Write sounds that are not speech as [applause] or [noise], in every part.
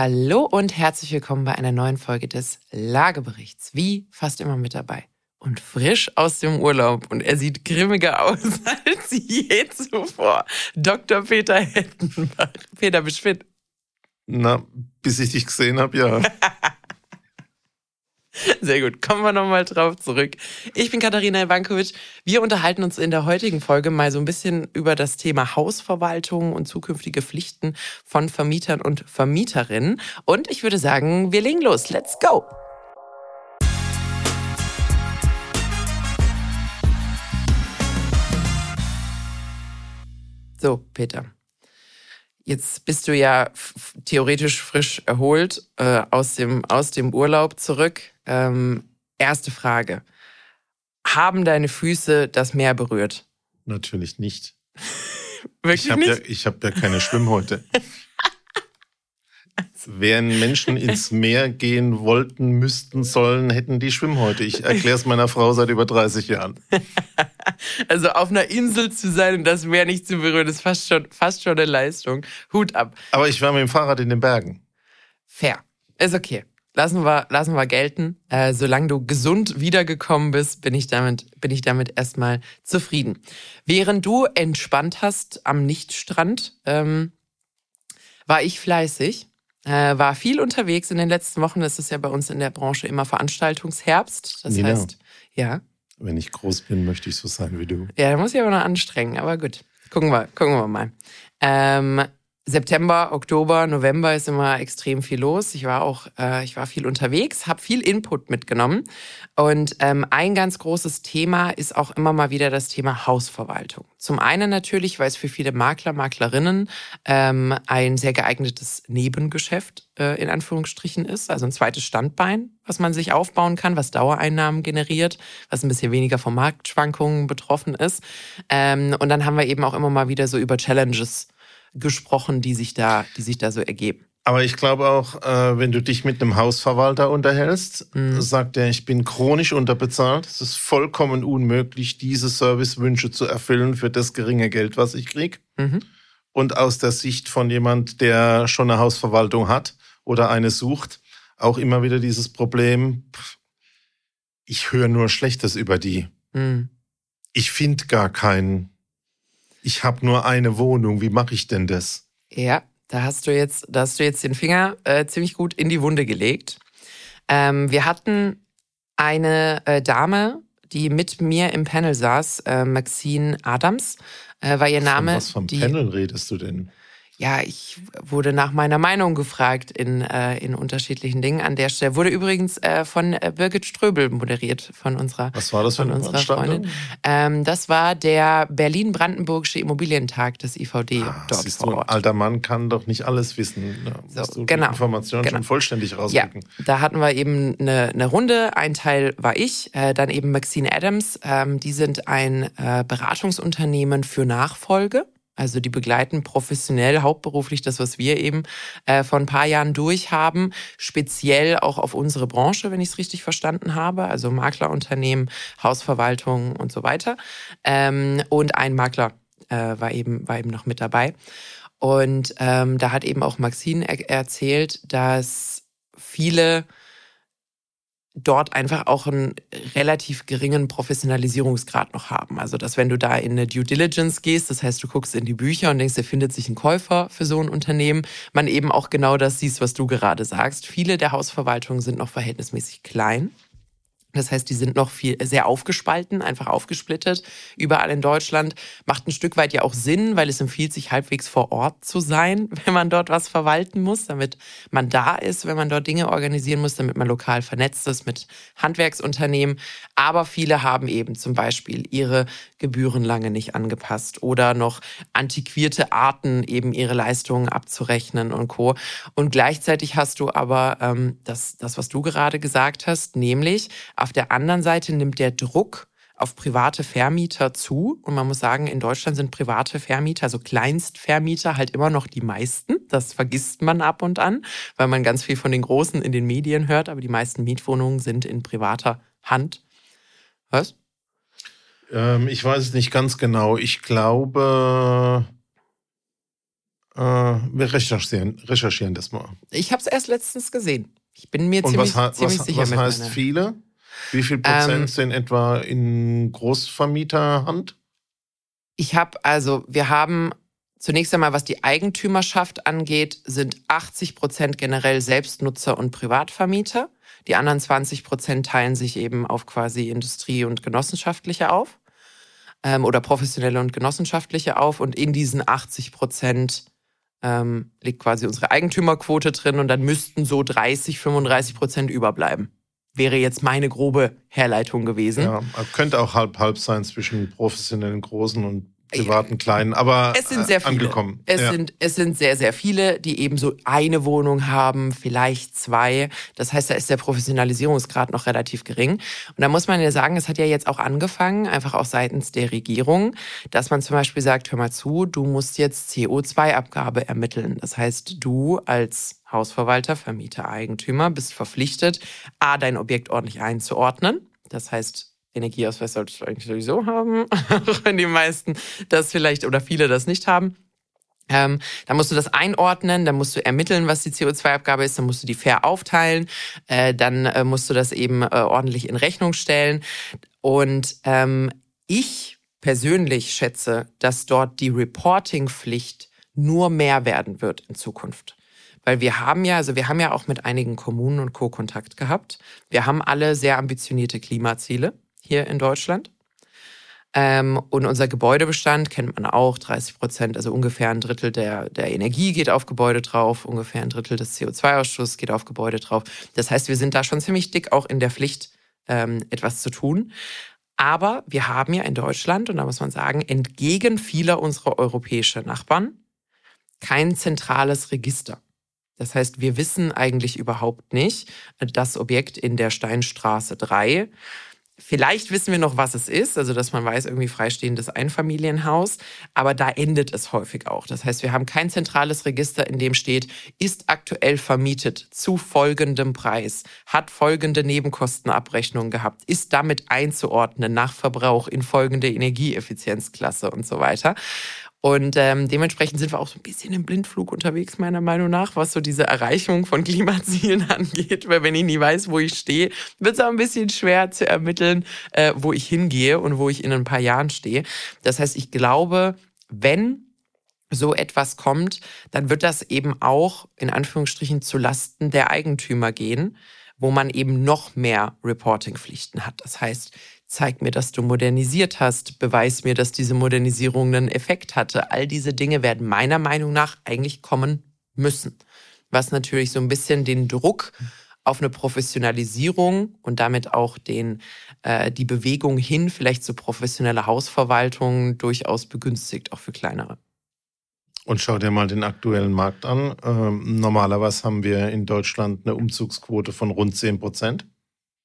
Hallo und herzlich willkommen bei einer neuen Folge des Lageberichts. Wie fast immer mit dabei. Und frisch aus dem Urlaub. Und er sieht grimmiger aus [laughs] als je zuvor. Dr. Peter Hettenbach. Peter, bist fit? Na, bis ich dich gesehen habe, ja. [laughs] Sehr gut. Kommen wir nochmal drauf zurück. Ich bin Katharina Ivankovic. Wir unterhalten uns in der heutigen Folge mal so ein bisschen über das Thema Hausverwaltung und zukünftige Pflichten von Vermietern und Vermieterinnen. Und ich würde sagen, wir legen los. Let's go! So, Peter. Jetzt bist du ja theoretisch frisch erholt äh, aus, dem, aus dem Urlaub zurück. Ähm, erste Frage. Haben deine Füße das Meer berührt? Natürlich nicht. [laughs] Wirklich ich hab nicht? Ja, ich habe ja keine Schwimmhäute. [laughs] Wären Menschen ins [laughs] Meer gehen wollten, müssten, sollen, hätten die Schwimmhäute. Ich erkläre es meiner Frau seit über 30 Jahren. [laughs] Also auf einer Insel zu sein und das Meer nicht zu berühren, ist fast schon, fast schon eine Leistung. Hut ab. Aber ich war mit dem Fahrrad in den Bergen. Fair. Ist okay. Lassen wir, lassen wir gelten. Äh, solange du gesund wiedergekommen bist, bin ich damit, bin ich damit erstmal zufrieden. Während du entspannt hast am Nichtstrand, ähm, war ich fleißig äh, war viel unterwegs in den letzten Wochen. Das ist ja bei uns in der Branche immer Veranstaltungsherbst. Das Nina, heißt, ja. Wenn ich groß bin, möchte ich so sein wie du. Ja, da muss ich aber noch anstrengen, aber gut. Gucken wir, gucken wir mal. Ähm, September, Oktober, November ist immer extrem viel los. Ich war auch, äh, ich war viel unterwegs, habe viel Input mitgenommen. Und ähm, ein ganz großes Thema ist auch immer mal wieder das Thema Hausverwaltung. Zum einen natürlich, weil es für viele Makler, Maklerinnen ähm, ein sehr geeignetes Nebengeschäft äh, in Anführungsstrichen ist, also ein zweites Standbein, was man sich aufbauen kann, was Dauereinnahmen generiert, was ein bisschen weniger von Marktschwankungen betroffen ist. Ähm, und dann haben wir eben auch immer mal wieder so über Challenges gesprochen, die sich da, die sich da so ergeben. Aber ich glaube auch, äh, wenn du dich mit einem Hausverwalter unterhältst, Mhm. sagt er, ich bin chronisch unterbezahlt. Es ist vollkommen unmöglich, diese Servicewünsche zu erfüllen für das geringe Geld, was ich krieg. Mhm. Und aus der Sicht von jemand, der schon eine Hausverwaltung hat oder eine sucht, auch immer wieder dieses Problem, ich höre nur Schlechtes über die. Mhm. Ich finde gar keinen. Ich habe nur eine Wohnung. Wie mache ich denn das? Ja, da hast du jetzt, da hast du jetzt den Finger äh, ziemlich gut in die Wunde gelegt. Ähm, wir hatten eine äh, Dame, die mit mir im Panel saß, äh, Maxine Adams, äh, war ihr Name. Von was vom die, Panel redest du denn? Ja, ich wurde nach meiner Meinung gefragt in, äh, in unterschiedlichen Dingen an der Stelle. Wurde übrigens äh, von äh, Birgit Ströbel moderiert, von unserer, Was war das für von unserer? Freundin. Ähm, das war der Berlin-Brandenburgische Immobilientag des IVD Ah, dort siehst vor du, ein Ort. alter Mann kann doch nicht alles wissen. Da So, musst du genau, Informationen genau. schon vollständig Ja, rausrücken. da hatten wir eben eine, eine Runde. Ein Teil war ich, äh, dann eben Maxine Adams. Ähm, die sind ein äh, Beratungsunternehmen für Nachfolge. Also die begleiten professionell, hauptberuflich das, was wir eben äh, vor ein paar Jahren durchhaben, speziell auch auf unsere Branche, wenn ich es richtig verstanden habe, also Maklerunternehmen, Hausverwaltung und so weiter. Ähm, und ein Makler äh, war eben war eben noch mit dabei. Und ähm, da hat eben auch Maxine er erzählt, dass viele dort einfach auch einen relativ geringen Professionalisierungsgrad noch haben. Also, dass wenn du da in eine Due Diligence gehst, das heißt, du guckst in die Bücher und denkst, da findet sich ein Käufer für so ein Unternehmen, man eben auch genau das siehst, was du gerade sagst. Viele der Hausverwaltungen sind noch verhältnismäßig klein. Das heißt, die sind noch viel sehr aufgespalten, einfach aufgesplittet, überall in Deutschland. Macht ein Stück weit ja auch Sinn, weil es empfiehlt sich halbwegs vor Ort zu sein, [laughs] wenn man dort was verwalten muss, damit man da ist, wenn man dort Dinge organisieren muss, damit man lokal vernetzt ist mit Handwerksunternehmen. Aber viele haben eben zum Beispiel ihre Gebühren lange nicht angepasst oder noch antiquierte Arten, eben ihre Leistungen abzurechnen und Co. Und gleichzeitig hast du aber ähm, das, das, was du gerade gesagt hast, nämlich auf der anderen Seite nimmt der Druck auf private Vermieter zu. Und man muss sagen, in Deutschland sind private Vermieter, also Kleinstvermieter, halt immer noch die meisten. Das vergisst man ab und an, weil man ganz viel von den Großen in den Medien hört. Aber die meisten Mietwohnungen sind in privater Hand. Was? Ähm, ich weiß es nicht ganz genau. Ich glaube, Äh, wir recherchieren, recherchieren das mal. Ich habe es erst letztens gesehen. Ich bin mir Und ziemlich, was, ziemlich was, sicher. Was heißt meiner. viele? Wie viel Prozent ähm, sind etwa in Großvermieterhand? Ich habe, also wir haben zunächst einmal, was die Eigentümerschaft angeht, sind 80 Prozent generell Selbstnutzer und Privatvermieter. Die anderen 20 Prozent teilen sich eben auf quasi Industrie- und Genossenschaftliche auf ähm, oder professionelle und genossenschaftliche auf. Und in diesen 80 Prozent ähm, liegt quasi unsere Eigentümerquote drin und dann müssten so 30, 35 Prozent überbleiben. Wäre jetzt meine grobe Herleitung gewesen. Ja, könnte auch halb-halb sein zwischen professionellen Großen und privaten kleinen, aber es sind sehr viele. angekommen. Es, ja. sind, es sind sehr, sehr viele, die eben so eine Wohnung haben, vielleicht zwei. Das heißt, da ist der Professionalisierungsgrad noch relativ gering. Und da muss man ja sagen, es hat ja jetzt auch angefangen, einfach auch seitens der Regierung, dass man zum Beispiel sagt, hör mal zu, du musst jetzt CO2-Abgabe ermitteln. Das heißt, du als Hausverwalter, Vermieter, Eigentümer bist verpflichtet, A, dein Objekt ordentlich einzuordnen. Das heißt, Energieausweis solltest du eigentlich sowieso haben, [laughs] auch wenn die meisten das vielleicht oder viele das nicht haben. Ähm, dann musst du das einordnen, dann musst du ermitteln, was die CO2-Abgabe ist, dann musst du die fair aufteilen, äh, dann äh, musst du das eben äh, ordentlich in Rechnung stellen. Und ähm, ich persönlich schätze, dass dort die Reporting-Pflicht nur mehr werden wird in Zukunft. Weil wir haben ja, also wir haben ja auch mit einigen Kommunen und Co. Kontakt gehabt. Wir haben alle sehr ambitionierte Klimaziele hier in Deutschland. Ähm, und unser Gebäudebestand kennt man auch, 30 Prozent, also ungefähr ein Drittel der, der Energie geht auf Gebäude drauf, ungefähr ein Drittel des CO2-Ausschusses geht auf Gebäude drauf. Das heißt, wir sind da schon ziemlich dick auch in der Pflicht, ähm, etwas zu tun. Aber wir haben ja in Deutschland, und da muss man sagen, entgegen vieler unserer europäischen Nachbarn, kein zentrales Register. Das heißt, wir wissen eigentlich überhaupt nicht, das Objekt in der Steinstraße 3 Vielleicht wissen wir noch, was es ist, also dass man weiß, irgendwie freistehendes Einfamilienhaus, aber da endet es häufig auch. Das heißt, wir haben kein zentrales Register, in dem steht, ist aktuell vermietet zu folgendem Preis, hat folgende Nebenkostenabrechnung gehabt, ist damit einzuordnen nach Verbrauch in folgende Energieeffizienzklasse und so weiter. Und ähm, dementsprechend sind wir auch so ein bisschen im Blindflug unterwegs, meiner Meinung nach, was so diese Erreichung von Klimazielen [laughs] angeht. Weil wenn ich nie weiß, wo ich stehe, wird es auch ein bisschen schwer zu ermitteln, äh, wo ich hingehe und wo ich in ein paar Jahren stehe. Das heißt, ich glaube, wenn so etwas kommt, dann wird das eben auch in Anführungsstrichen zu Lasten der Eigentümer gehen, wo man eben noch mehr Reportingpflichten hat. Das heißt, zeig mir, dass du modernisiert hast, beweis mir, dass diese Modernisierung einen Effekt hatte. All diese Dinge werden meiner Meinung nach eigentlich kommen müssen. Was natürlich so ein bisschen den Druck auf eine Professionalisierung und damit auch den, äh, die Bewegung hin vielleicht zu professioneller Hausverwaltung durchaus begünstigt, auch für kleinere. Und schau dir mal den aktuellen Markt an. Ähm, normalerweise haben wir in Deutschland eine Umzugsquote von rund 10 Prozent.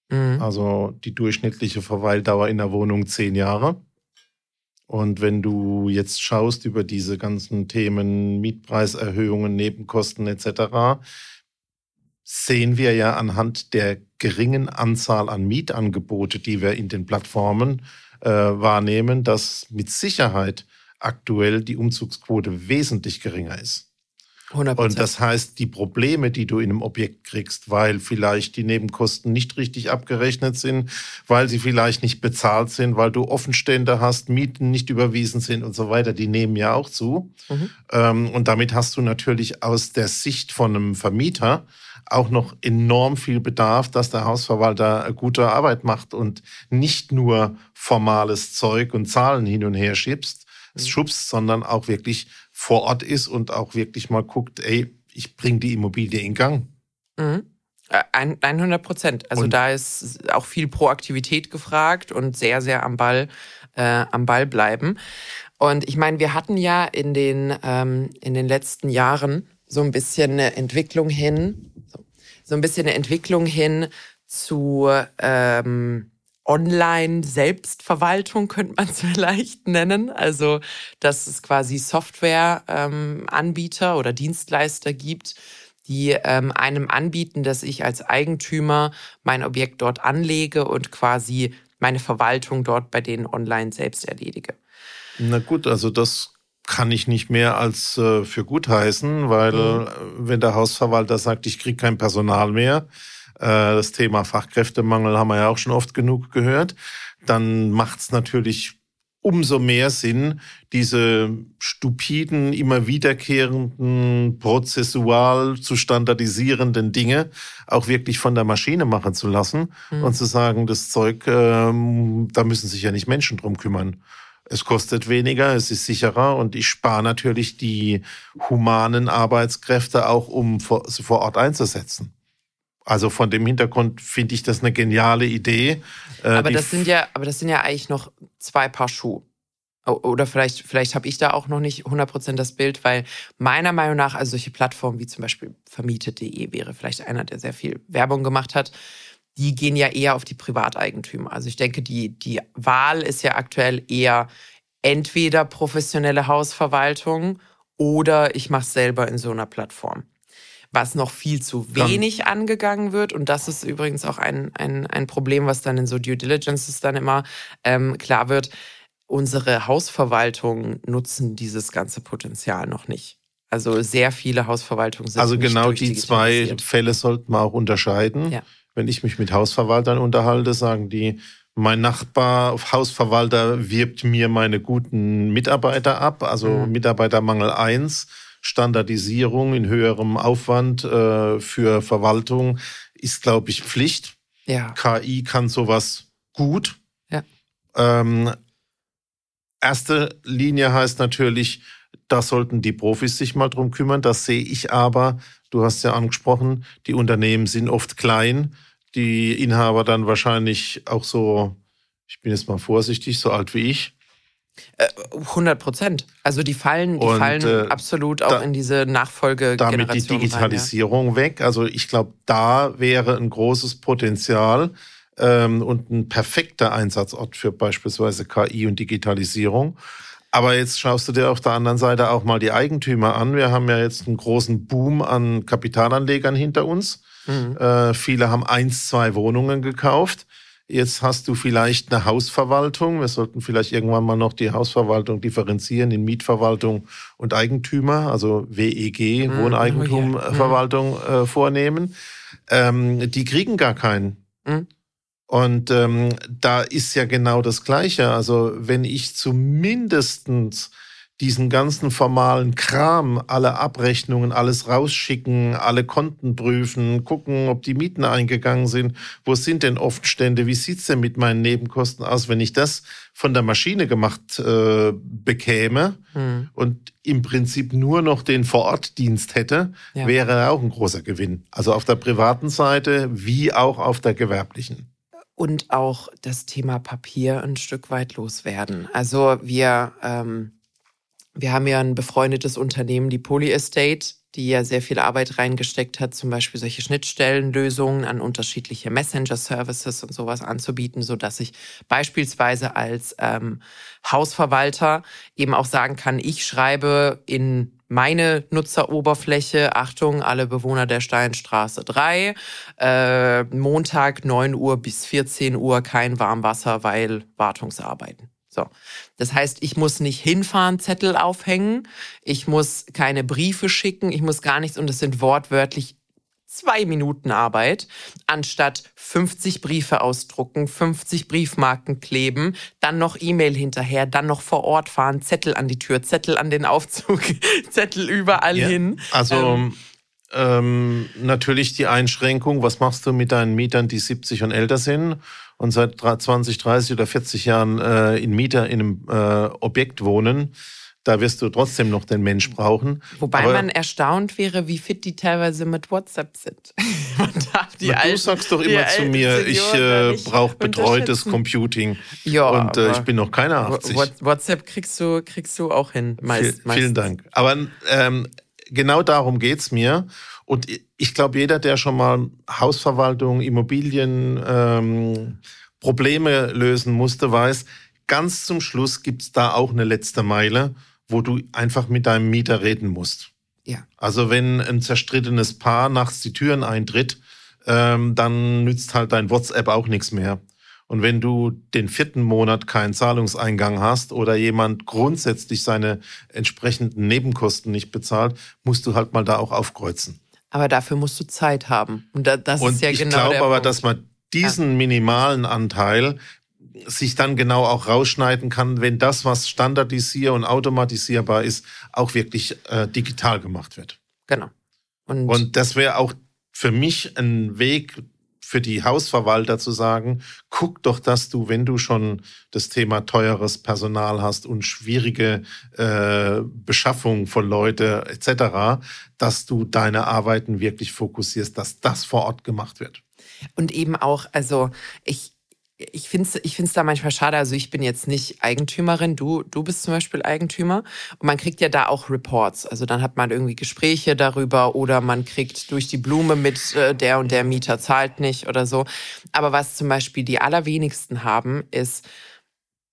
Mhm. Also die durchschnittliche Verweildauer in der Wohnung zehn Jahre. Und wenn du jetzt schaust über diese ganzen Themen Mietpreiserhöhungen, Nebenkosten etc., sehen wir ja anhand der geringen Anzahl an Mietangebote, die wir in den Plattformen äh, wahrnehmen, dass mit Sicherheit aktuell die Umzugsquote wesentlich geringer ist. 100%. Und das heißt, die Probleme, die du in einem Objekt kriegst, weil vielleicht die Nebenkosten nicht richtig abgerechnet sind, weil sie vielleicht nicht bezahlt sind, weil du Offenstände hast, Mieten nicht überwiesen sind und so weiter, die nehmen ja auch zu. Mhm. Ähm, und damit hast du natürlich aus der Sicht von einem Vermieter auch noch enorm viel Bedarf, dass der Hausverwalter gute Arbeit macht und nicht nur formales Zeug und Zahlen hin und her schiebst, mhm. schubst, sondern auch wirklich vor Ort ist und auch wirklich mal guckt, ey, ich bringe die Immobilie in Gang. Mhm. 100 Prozent. Also und da ist auch viel Proaktivität gefragt und sehr, sehr am Ball, äh, am Ball bleiben. Und ich meine, wir hatten ja in den, ähm, in den letzten Jahren so ein bisschen eine Entwicklung hin, so, so ein bisschen eine Entwicklung hin zu ähm, Online-Selbstverwaltung könnte man es [laughs] vielleicht nennen. Also, dass es quasi Software-Anbieter ähm, oder Dienstleister gibt, die ähm, einem anbieten, dass ich als Eigentümer mein Objekt dort anlege und quasi meine Verwaltung dort bei denen online selbst erledige. Na gut, also das kann ich nicht mehr als äh, für gut heißen, weil mhm. wenn der Hausverwalter sagt, ich kriege kein Personal mehr, äh, das Thema Fachkräftemangel haben wir ja auch schon oft genug gehört, dann macht es natürlich umso mehr Sinn, diese stupiden, immer wiederkehrenden, prozessual zu standardisierenden Dinge auch wirklich von der Maschine machen zu lassen mhm. und zu sagen, das Zeug, ähm, da müssen sich ja nicht Menschen drum kümmern. Es kostet weniger, es ist sicherer und ich spare natürlich die humanen Arbeitskräfte auch, um vor, sie vor Ort einzusetzen. Also von dem Hintergrund finde ich das eine geniale Idee. Äh, aber das sind ja, aber das sind ja eigentlich noch zwei Paar Schuhe. Oder vielleicht, vielleicht habe ich da auch noch nicht 100% das Bild, weil meiner Meinung nach, also solche Plattformen wie zum Beispiel vermietet.de wäre vielleicht einer, der sehr viel Werbung gemacht hat, die gehen ja eher auf die Privateigentümer. Also ich denke, die, die Wahl ist ja aktuell eher entweder professionelle Hausverwaltung oder ich mache es selber in so einer Plattform was noch viel zu wenig dann, angegangen wird. Und das ist übrigens auch ein, ein, ein Problem, was dann in so Due Diligences dann immer ähm, klar wird. Unsere Hausverwaltungen nutzen dieses ganze Potenzial noch nicht. Also sehr viele Hausverwaltungen sind. Also genau die zwei Fälle sollten wir auch unterscheiden. Ja. Wenn ich mich mit Hausverwaltern unterhalte, sagen die, mein Nachbar, Hausverwalter wirbt mir meine guten Mitarbeiter ab, also mhm. Mitarbeitermangel eins Standardisierung in höherem Aufwand äh, für Verwaltung ist, glaube ich, Pflicht. Ja. KI kann sowas gut. Ja. Ähm, erste Linie heißt natürlich, da sollten die Profis sich mal drum kümmern. Das sehe ich aber, du hast ja angesprochen, die Unternehmen sind oft klein, die Inhaber dann wahrscheinlich auch so, ich bin jetzt mal vorsichtig, so alt wie ich. 100 äh, Prozent. Also die fallen, die und, fallen äh, absolut auch da, in diese Nachfolge. Damit die Digitalisierung rein, ja. weg. Also ich glaube, da wäre ein großes Potenzial ähm, und ein perfekter Einsatzort für beispielsweise KI und Digitalisierung. Aber jetzt schaust du dir auf der anderen Seite auch mal die Eigentümer an. Wir haben ja jetzt einen großen Boom an Kapitalanlegern hinter uns. Mhm. Äh, viele haben eins, zwei Wohnungen gekauft. Jetzt hast du vielleicht eine Hausverwaltung. Wir sollten vielleicht irgendwann mal noch die Hausverwaltung differenzieren in Mietverwaltung und Eigentümer, also WEG, mhm. Wohneigentumverwaltung mhm. äh, vornehmen. Ähm, die kriegen gar keinen. Mhm. Und ähm, da ist ja genau das Gleiche. Also wenn ich zumindestens diesen ganzen formalen Kram, alle Abrechnungen, alles rausschicken, alle Konten prüfen, gucken, ob die Mieten eingegangen sind, wo sind denn oft Stände, wie sieht's denn mit meinen Nebenkosten aus, wenn ich das von der Maschine gemacht äh, bekäme hm. und im Prinzip nur noch den Vorortdienst hätte, ja. wäre auch ein großer Gewinn. Also auf der privaten Seite wie auch auf der gewerblichen und auch das Thema Papier ein Stück weit loswerden. Also wir ähm, wir haben ja ein befreundetes Unternehmen, die Poly Estate, die ja sehr viel Arbeit reingesteckt hat, zum Beispiel solche Schnittstellenlösungen an unterschiedliche Messenger-Services und sowas anzubieten, so dass ich beispielsweise als ähm, Hausverwalter eben auch sagen kann, ich schreibe in meine Nutzeroberfläche, Achtung, alle Bewohner der Steinstraße 3, äh, Montag 9 Uhr bis 14 Uhr kein Warmwasser, weil Wartungsarbeiten. So. Das heißt, ich muss nicht hinfahren, Zettel aufhängen, ich muss keine Briefe schicken, ich muss gar nichts und es sind wortwörtlich zwei Minuten Arbeit, anstatt 50 Briefe ausdrucken, 50 Briefmarken kleben, dann noch E-Mail hinterher, dann noch vor Ort fahren, Zettel an die Tür, Zettel an den Aufzug, [laughs] Zettel überall ja. hin. Also ähm, ähm, natürlich die Einschränkung, was machst du mit deinen Mietern, die 70 und älter sind? Und seit 20, 30 oder 40 Jahren äh, in Mieter in einem äh, Objekt wohnen, da wirst du trotzdem noch den Mensch brauchen. Wobei Aber, man erstaunt wäre, wie fit die teilweise mit WhatsApp sind. [laughs] du sagst doch immer zu mir, ich äh, brauche betreutes Computing. Ja, und äh, ich bin noch keine 80. WhatsApp kriegst du, kriegst du auch hin. Meist, vielen Dank. Aber ähm, genau darum geht's mir. Und ich glaube, jeder, der schon mal Hausverwaltung, Immobilien, ähm, Probleme lösen musste, weiß, ganz zum Schluss gibt's da auch eine letzte Meile, wo du einfach mit deinem Mieter reden musst. Ja. Also wenn ein zerstrittenes Paar nachts die Türen eintritt, ähm, dann nützt halt dein WhatsApp auch nichts mehr. Und wenn du den vierten Monat keinen Zahlungseingang hast oder jemand grundsätzlich seine entsprechenden Nebenkosten nicht bezahlt, musst du halt mal da auch aufkreuzen. Aber dafür musst du Zeit haben. Und das Und ist ja genau. Ich glaube aber, Punkt. dass man diesen minimalen Anteil sich dann genau auch rausschneiden kann, wenn das, was standardisier- und automatisierbar ist, auch wirklich äh, digital gemacht wird. Genau. Und, und das wäre auch für mich ein Weg für die Hausverwalter zu sagen, guck doch, dass du, wenn du schon das Thema teures Personal hast und schwierige äh, Beschaffung von Leute etc., dass du deine Arbeiten wirklich fokussierst, dass das vor Ort gemacht wird. Und eben auch, also ich, ich finde es ich find's da manchmal schade. Also ich bin jetzt nicht Eigentümerin, du, du bist zum Beispiel Eigentümer. Und man kriegt ja da auch Reports. Also dann hat man irgendwie Gespräche darüber oder man kriegt durch die Blume mit, äh, der und der Mieter zahlt nicht oder so. Aber was zum Beispiel die allerwenigsten haben, ist,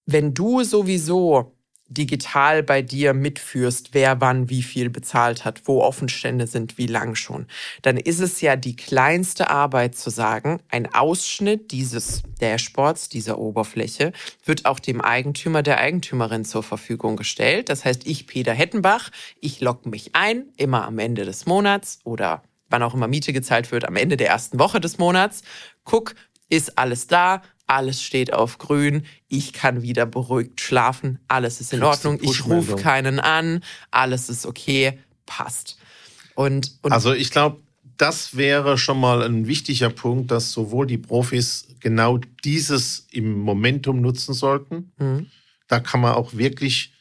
wenn du sowieso digital bei dir mitführst, wer wann wie viel bezahlt hat, wo Offenstände sind, wie lang schon, dann ist es ja die kleinste Arbeit zu sagen, ein Ausschnitt dieses Dashboards, dieser Oberfläche, wird auch dem Eigentümer, der Eigentümerin zur Verfügung gestellt. Das heißt, ich, Peter Hettenbach, ich logge mich ein, immer am Ende des Monats oder wann auch immer Miete gezahlt wird, am Ende der ersten Woche des Monats, guck, ist alles da, alles steht auf grün, ich kann wieder beruhigt schlafen, alles ist in Ordnung, ich rufe keinen an, alles ist okay, passt. Und, und also ich glaube, das wäre schon mal ein wichtiger Punkt, dass sowohl die Profis genau dieses im Momentum nutzen sollten. Mhm. Da kann man auch wirklich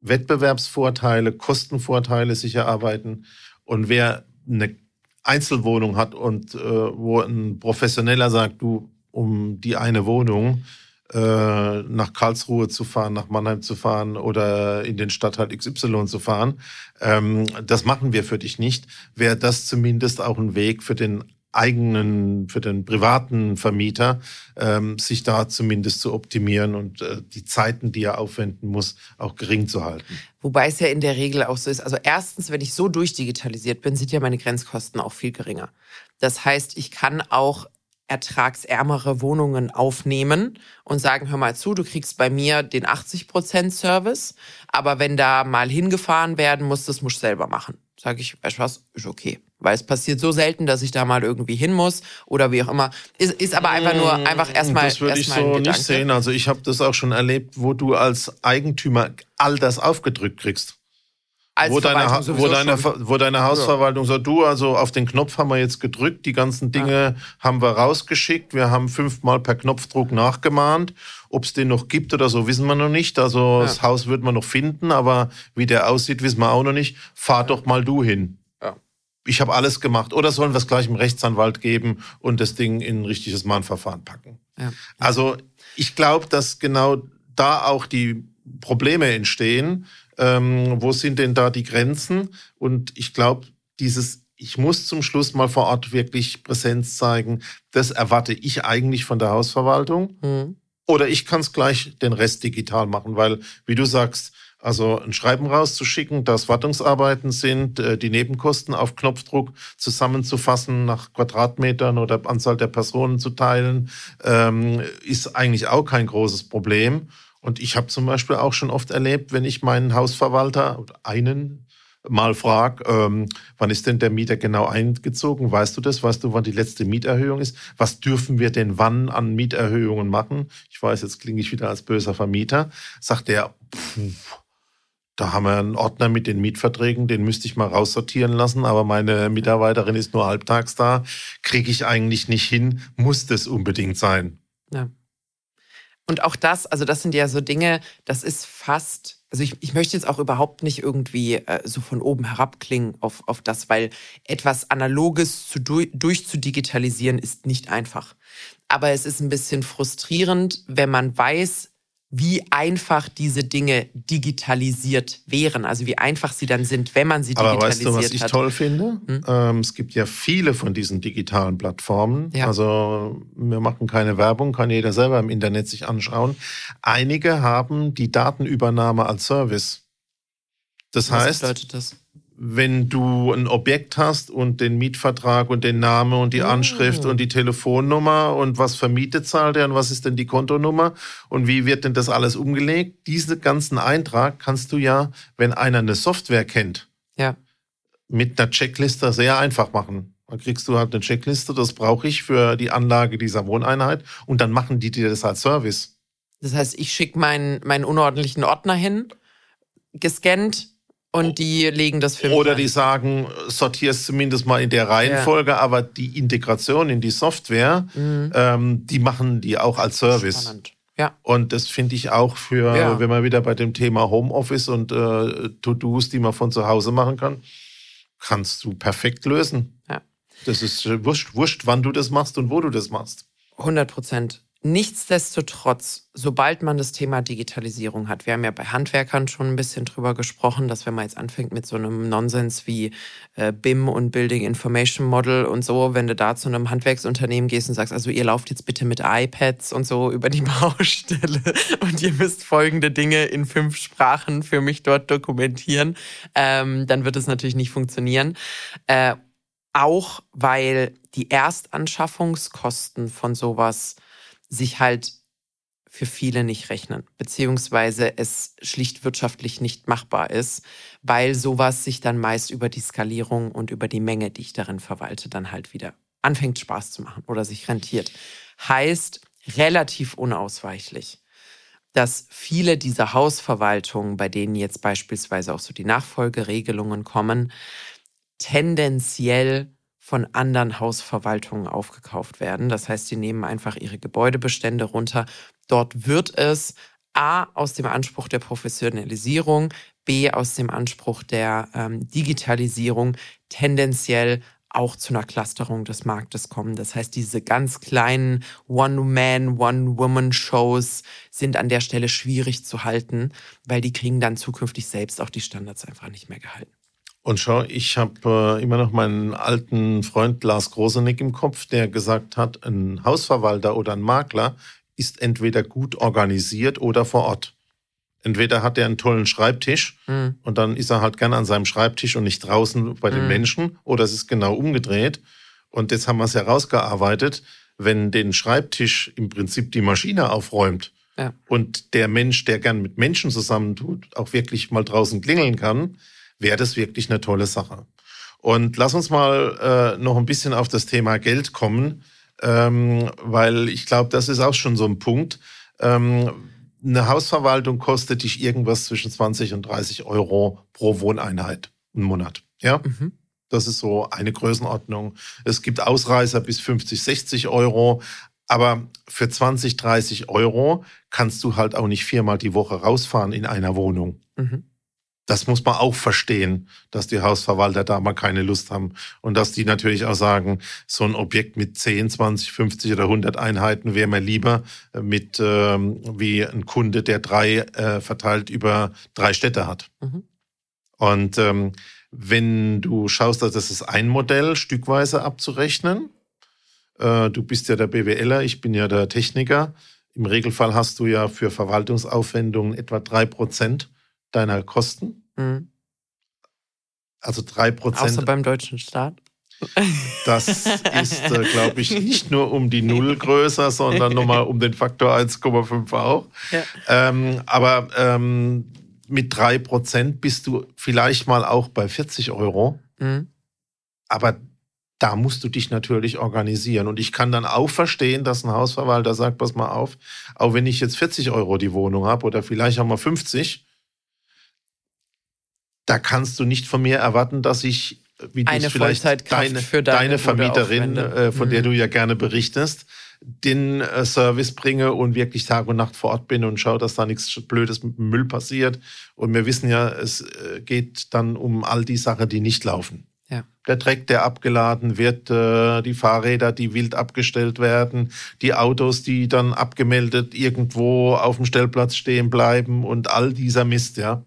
Wettbewerbsvorteile, Kostenvorteile sich erarbeiten. Und wer eine Einzelwohnung hat und äh, wo ein Professioneller sagt, du, um die eine Wohnung äh, nach Karlsruhe zu fahren, nach Mannheim zu fahren oder in den Stadtteil XY zu fahren. Ähm, das machen wir für dich nicht. Wäre das zumindest auch ein Weg für den eigenen, für den privaten Vermieter, ähm, sich da zumindest zu optimieren und äh, die Zeiten, die er aufwenden muss, auch gering zu halten. Wobei es ja in der Regel auch so ist. Also erstens, wenn ich so durchdigitalisiert bin, sind ja meine Grenzkosten auch viel geringer. Das heißt, ich kann auch ertragsärmere Wohnungen aufnehmen und sagen, hör mal zu, du kriegst bei mir den 80% Service, aber wenn da mal hingefahren werden muss, das musst du selber machen. Sage ich, weißt du was, ist okay. Weil es passiert so selten, dass ich da mal irgendwie hin muss oder wie auch immer. Ist, ist aber einfach nur mm, einfach erstmal. Das würde ich so nicht sehen. Also ich habe das auch schon erlebt, wo du als Eigentümer all das aufgedrückt kriegst. Als wo deine, wo, deine, wo deine Hausverwaltung ja. sagt, du, also auf den Knopf haben wir jetzt gedrückt, die ganzen Dinge ja. haben wir rausgeschickt, wir haben fünfmal per Knopfdruck nachgemahnt. Ob es den noch gibt oder so, wissen wir noch nicht. Also ja. das Haus wird man noch finden, aber wie der aussieht, wissen wir auch noch nicht. Fahr doch mal du hin. Ich habe alles gemacht. Oder sollen wir es gleich im Rechtsanwalt geben und das Ding in ein richtiges Mahnverfahren packen? Also ich glaube, dass genau da auch die Probleme entstehen ähm, wo sind denn da die Grenzen? Und ich glaube, dieses ich muss zum Schluss mal vor Ort wirklich Präsenz zeigen. Das erwarte ich eigentlich von der Hausverwaltung. Mhm. Oder ich kann es gleich den Rest digital machen, weil, wie du sagst, also ein Schreiben rauszuschicken, dass Wartungsarbeiten sind, äh, die Nebenkosten auf Knopfdruck zusammenzufassen, nach Quadratmetern oder Anzahl der Personen zu teilen, ähm, ist eigentlich auch kein großes Problem. Und ich habe zum Beispiel auch schon oft erlebt, wenn ich meinen Hausverwalter einen mal frage, ähm, wann ist denn der Mieter genau eingezogen? Weißt du das? Weißt du, wann die letzte Mieterhöhung ist? Was dürfen wir denn wann an Mieterhöhungen machen? Ich weiß, jetzt klinge ich wieder als böser Vermieter. Sagt der, pff, da haben wir einen Ordner mit den Mietverträgen, den müsste ich mal raussortieren lassen, aber meine Mitarbeiterin ist nur halbtags da, kriege ich eigentlich nicht hin, muss das unbedingt sein. Ja. Und auch das, also das sind ja so Dinge, das ist fast, also ich, ich möchte jetzt auch überhaupt nicht irgendwie äh, so von oben herab klingen auf, auf das, weil etwas Analoges zu, durchzudigitalisieren ist nicht einfach. Aber es ist ein bisschen frustrierend, wenn man weiß, wie einfach diese Dinge digitalisiert wären, also wie einfach sie dann sind, wenn man sie digitalisiert hat. Aber weißt du, was ich hat. toll finde? Hm? Ähm, es gibt ja viele von diesen digitalen Plattformen. Ja. Also wir machen keine Werbung, kann jeder selber im Internet sich anschauen. Einige haben die Datenübernahme als Service. Das was heißt, bedeutet das? Wenn du ein Objekt hast und den Mietvertrag und den Namen und die Anschrift oh. und die Telefonnummer und was vermietet zahlt er und was ist denn die Kontonummer und wie wird denn das alles umgelegt? Diesen ganzen Eintrag kannst du ja, wenn einer eine Software kennt, ja. mit einer Checkliste sehr einfach machen. Dann kriegst du halt eine Checkliste, das brauche ich für die Anlage dieser Wohneinheit und dann machen die dir das als Service. Das heißt, ich schicke meinen, meinen unordentlichen Ordner hin, gescannt, und die legen das für mich. Oder die sagen, sortierst zumindest mal in der Reihenfolge, ja. aber die Integration in die Software, mhm. ähm, die machen die auch als Service. Spannend. Ja. Und das finde ich auch für, ja. wenn man wieder bei dem Thema Homeoffice und äh, To-Dos, die man von zu Hause machen kann, kannst du perfekt lösen. Ja. Das ist wurscht, wurscht, wann du das machst und wo du das machst. 100 Prozent. Nichtsdestotrotz, sobald man das Thema Digitalisierung hat, wir haben ja bei Handwerkern schon ein bisschen drüber gesprochen, dass wenn man jetzt anfängt mit so einem Nonsens wie äh, BIM und Building Information Model und so, wenn du da zu einem Handwerksunternehmen gehst und sagst, also ihr lauft jetzt bitte mit iPads und so über die [laughs] Baustelle und ihr müsst folgende Dinge in fünf Sprachen für mich dort dokumentieren, ähm, dann wird es natürlich nicht funktionieren. Äh, auch weil die Erstanschaffungskosten von sowas sich halt für viele nicht rechnen, beziehungsweise es schlicht wirtschaftlich nicht machbar ist, weil sowas sich dann meist über die Skalierung und über die Menge, die ich darin verwalte, dann halt wieder anfängt Spaß zu machen oder sich rentiert. Heißt relativ unausweichlich, dass viele dieser Hausverwaltungen, bei denen jetzt beispielsweise auch so die Nachfolgeregelungen kommen, tendenziell von anderen Hausverwaltungen aufgekauft werden. Das heißt, sie nehmen einfach ihre Gebäudebestände runter. Dort wird es A aus dem Anspruch der Professionalisierung, B aus dem Anspruch der ähm, Digitalisierung tendenziell auch zu einer Clusterung des Marktes kommen. Das heißt, diese ganz kleinen One-Man, One-Woman-Shows sind an der Stelle schwierig zu halten, weil die kriegen dann zukünftig selbst auch die Standards einfach nicht mehr gehalten. Und schau, ich habe äh, immer noch meinen alten Freund Lars Grosenick im Kopf, der gesagt hat, ein Hausverwalter oder ein Makler ist entweder gut organisiert oder vor Ort. Entweder hat er einen tollen Schreibtisch mhm. und dann ist er halt gerne an seinem Schreibtisch und nicht draußen bei den mhm. Menschen, oder es ist genau umgedreht. Und jetzt haben wir es herausgearbeitet, wenn den Schreibtisch im Prinzip die Maschine aufräumt ja. und der Mensch, der gern mit Menschen zusammentut, auch wirklich mal draußen klingeln kann, wäre das wirklich eine tolle Sache. Und lass uns mal äh, noch ein bisschen auf das Thema Geld kommen, ähm, weil ich glaube, das ist auch schon so ein Punkt. Ähm, eine Hausverwaltung kostet dich irgendwas zwischen 20 und 30 Euro pro Wohneinheit im Monat. Ja. Mhm. Das ist so eine Größenordnung. Es gibt Ausreißer bis 50, 60 Euro. Aber für 20, 30 Euro kannst du halt auch nicht viermal die Woche rausfahren in einer Wohnung. Mhm das muss man auch verstehen, dass die Hausverwalter da mal keine Lust haben und dass die natürlich auch sagen, so ein Objekt mit 10, 20, 50 oder 100 Einheiten wäre mir lieber äh, mit ähm, wie ein Kunde, der drei äh, verteilt über drei Städte hat. Mhm. Und ähm, wenn du schaust, dass das ist ein Modell, stückweise abzurechnen. Äh, du bist ja der BWLer, ich bin ja der Techniker. Im Regelfall hast du ja für Verwaltungsaufwendungen etwa drei Prozent deiner Kosten. Mhm. Also drei Prozent. Außer beim deutschen Staat. [laughs] Das ist, äh, glaube ich, nicht nur um die Null größer, sondern nochmal um den Faktor 1,5 auch. Ja. Ähm, aber ähm, mit drei Prozent bist du vielleicht mal auch bei 40 Euro. Mhm. Aber da musst du dich natürlich organisieren. Und ich kann dann auch verstehen, dass ein Hausverwalter sagt, pass mal auf, auch wenn ich jetzt 40 Euro die Wohnung habe oder vielleicht auch mal 50, da kannst du nicht von mir erwarten, dass ich, wie du vielleicht deine, deine, deine Vermieterin, äh, von mhm. der du ja gerne berichtest, den äh, Service bringe und wirklich Tag und Nacht vor Ort bin und schaue, dass da nichts Blödes mit dem Müll passiert. Und wir wissen ja, es äh, geht dann um all die Sachen, die nicht laufen. Ja. Der Dreck, der abgeladen wird, die Fahrräder, die wild abgestellt werden, die Autos, die dann abgemeldet irgendwo auf dem Stellplatz stehen bleiben und all dieser Mist, ja.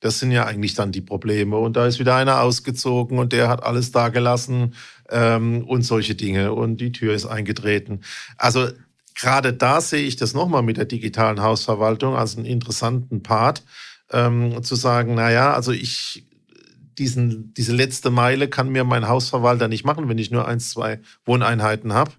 Das sind ja eigentlich dann die Probleme. Und da ist wieder einer ausgezogen und der hat alles da gelassen ähm, und solche Dinge. Und die Tür ist eingetreten. Also gerade da sehe ich das nochmal mit der digitalen Hausverwaltung als einen interessanten Part, ähm, zu sagen, na ja, also ich diesen, diese letzte Meile kann mir mein Hausverwalter nicht machen, wenn ich nur eins, zwei Wohneinheiten habe.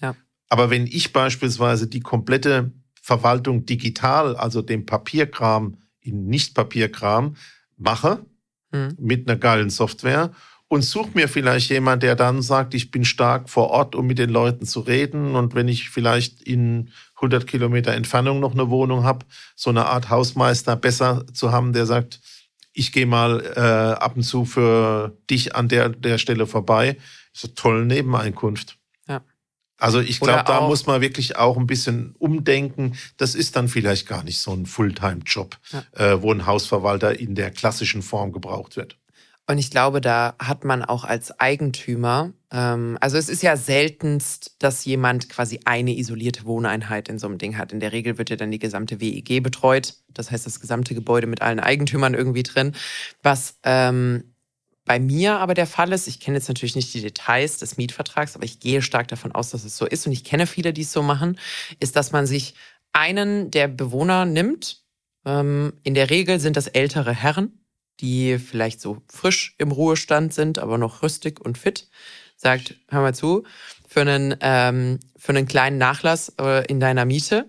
Ja. Aber wenn ich beispielsweise die komplette Verwaltung digital, also den Papierkram in Nicht-Papierkram mache, mhm. mit einer geilen Software und suche mir vielleicht jemand, der dann sagt, ich bin stark vor Ort, um mit den Leuten zu reden. Und wenn ich vielleicht in 100 Kilometer Entfernung noch eine Wohnung habe, so eine Art Hausmeister besser zu haben, der sagt, ich gehe mal äh, ab und zu für dich an der, der Stelle vorbei. Ist eine tolle Nebeneinkunft. Also ich glaube, da muss man wirklich auch ein bisschen umdenken. Das ist dann vielleicht gar nicht so ein Fulltime-Job, ja. äh, wo ein Hausverwalter in der klassischen Form gebraucht wird. Und ich glaube, da hat man auch als Eigentümer, ähm, also es ist ja seltenst, dass jemand quasi eine isolierte Wohneinheit in so einem Ding hat. In der Regel wird ja dann die gesamte WEG betreut, das heißt das gesamte Gebäude mit allen Eigentümern irgendwie drin. Was ähm, bei mir aber der Fall ist, ich kenne jetzt natürlich nicht die Details des Mietvertrags, aber ich gehe stark davon aus, dass es so ist und ich kenne viele, die es so machen, ist, dass man sich einen der Bewohner nimmt. Ähm, in der Regel sind das ältere Herren, die vielleicht so frisch im Ruhestand sind, aber noch rüstig und fit, sagt, hör mal zu, für einen, ähm, für einen kleinen Nachlass äh, in deiner Miete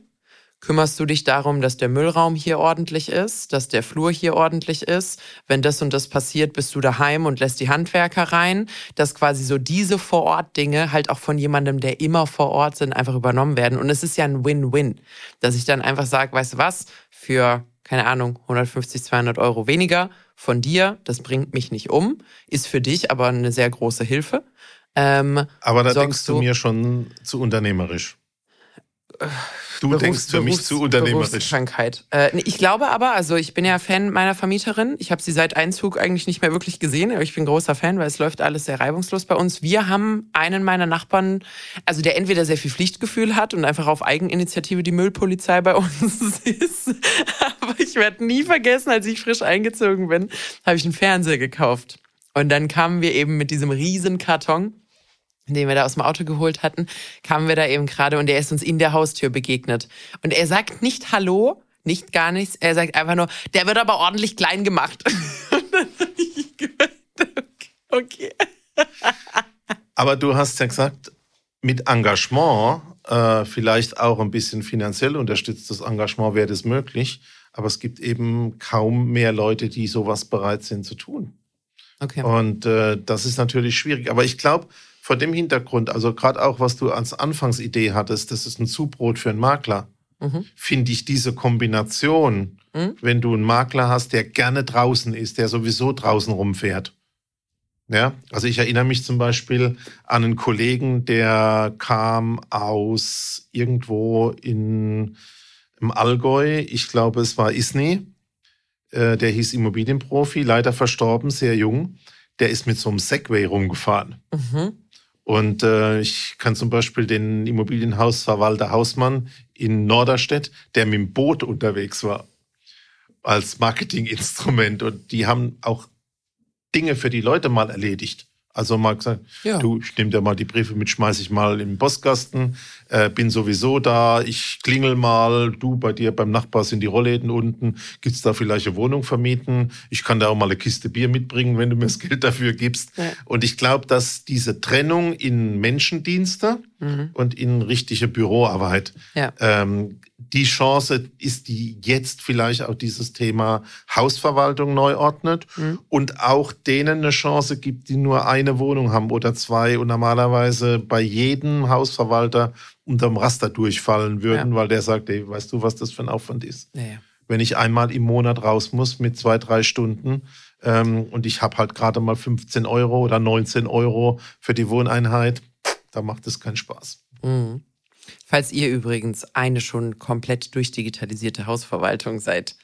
kümmerst du dich darum, dass der Müllraum hier ordentlich ist, dass der Flur hier ordentlich ist. Wenn das und das passiert, bist du daheim und lässt die Handwerker rein, dass quasi so diese Vor-Ort-Dinge halt auch von jemandem, der immer vor Ort sind, einfach übernommen werden. Und es ist ja ein Win-Win, dass ich dann einfach sage, weißt du was, für, keine Ahnung, 150, 200 Euro weniger von dir, das bringt mich nicht um, ist für dich aber eine sehr große Hilfe. Ähm, aber da denkst du mir schon zu unternehmerisch. Du Berufs denkst für mich zu unternehmerisch. Krankheit. Äh, ich glaube aber, also ich bin ja Fan meiner Vermieterin. Ich habe sie seit Einzug eigentlich nicht mehr wirklich gesehen, aber ich bin großer Fan, weil es läuft alles sehr reibungslos bei uns. Wir haben einen meiner Nachbarn, also der entweder sehr viel Pflichtgefühl hat und einfach auf Eigeninitiative die Müllpolizei bei [laughs] uns ist. aber ich werde nie vergessen, als ich frisch eingezogen bin, habe ich einen Fernseher gekauft. Und dann kamen wir eben mit diesem riesen Karton den wir da aus dem Auto geholt hatten, kamen wir da eben gerade und er ist uns in der Haustür begegnet. Und er sagt nicht Hallo, nicht gar nichts, er sagt einfach nur, der wird aber ordentlich klein gemacht. [laughs] okay. Aber du hast ja gesagt, mit Engagement, äh, vielleicht auch ein bisschen finanziell unterstütztes Engagement wäre das möglich, aber es gibt eben kaum mehr Leute, die sowas bereit sind zu tun. Okay. Und äh, das ist natürlich schwierig. Aber ich glaube, vor dem Hintergrund, also gerade auch, was du als Anfangsidee hattest, das ist ein Zubrot für einen Makler, mhm. finde ich diese Kombination, mhm. wenn du einen Makler hast, der gerne draußen ist, der sowieso draußen rumfährt. Ja, also ich erinnere mich zum Beispiel an einen Kollegen, der kam aus irgendwo in, im Allgäu, ich glaube es war Isny, äh, der hieß Immobilienprofi, leider verstorben, sehr jung. Der ist mit so einem Segway rumgefahren. Mhm. Und äh, ich kann zum Beispiel den Immobilienhausverwalter Hausmann in Norderstedt, der mit dem Boot unterwegs war, als Marketinginstrument. Und die haben auch Dinge für die Leute mal erledigt. Also mal gesagt, ja. du, ich nehme dir mal die Briefe mit, schmeiß ich mal im Postkasten, äh, bin sowieso da, ich klingel mal, du, bei dir beim Nachbar sind die Rollläden unten, gibt's da vielleicht eine Wohnung vermieten? Ich kann da auch mal eine Kiste Bier mitbringen, wenn du mir das Geld dafür gibst. Ja. Und ich glaube, dass diese Trennung in Menschendienste mhm. und in richtige Büroarbeit ja. ähm, die Chance ist, die jetzt vielleicht auch dieses Thema Hausverwaltung neu ordnet mhm. und auch denen eine Chance gibt, die nur eine Wohnung haben oder zwei und normalerweise bei jedem Hausverwalter unterm Raster durchfallen würden, ja. weil der sagt, ey, weißt du, was das für ein Aufwand ist? Ja, Wenn ich einmal im Monat raus muss mit zwei, drei Stunden ähm, und ich habe halt gerade mal 15 Euro oder 19 Euro für die Wohneinheit, da macht es keinen Spaß. Mhm. Falls ihr übrigens eine schon komplett durchdigitalisierte Hausverwaltung seid,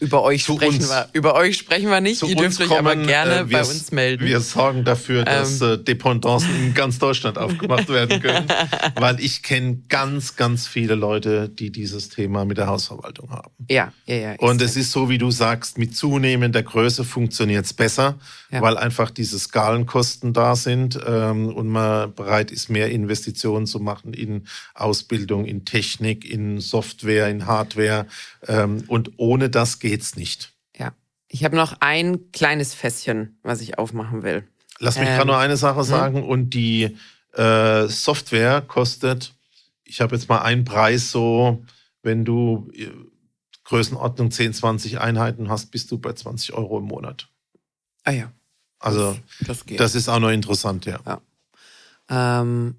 über euch zu sprechen wir. Über euch sprechen wir nicht. Ihr dürft euch aber gerne äh, bei uns melden. Wir sorgen dafür, dass ähm. äh, Dependancen in ganz Deutschland aufgemacht [laughs] werden können. weil ich kenne ganz, ganz viele Leute, die dieses Thema mit der Hausverwaltung haben. Ja, ja, ja. Und es ist so, wie du sagst, mit zunehmender Größe funktioniert es besser, ja. weil einfach diese Skalenkosten da sind ähm, und man bereit ist, mehr Investitionen zu machen in Ausbildung, in Technik, in Software, in Hardware. Ähm, und ohne das geht geht's nicht. Ja. Ich habe noch ein kleines Fässchen, was ich aufmachen will. Lass mich ähm, gerade nur eine Sache hm? sagen. Hm? Und die äh, Software kostet, ich habe jetzt mal einen Preis so, wenn du äh, Größenordnung 10, 20 Einheiten hast, bist du bei 20 Euro im Monat. Ah ja. Also das, das, das ist auch noch interessant, ja. ja. Ähm,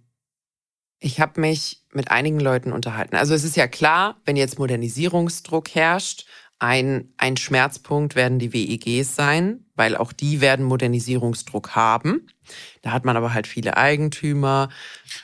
ich habe mich mit einigen Leuten unterhalten. Also es ist ja klar, wenn jetzt Modernisierungsdruck herrscht, ein, ein Schmerzpunkt werden die WEGs sein, weil auch die werden Modernisierungsdruck haben. Da hat man aber halt viele Eigentümer.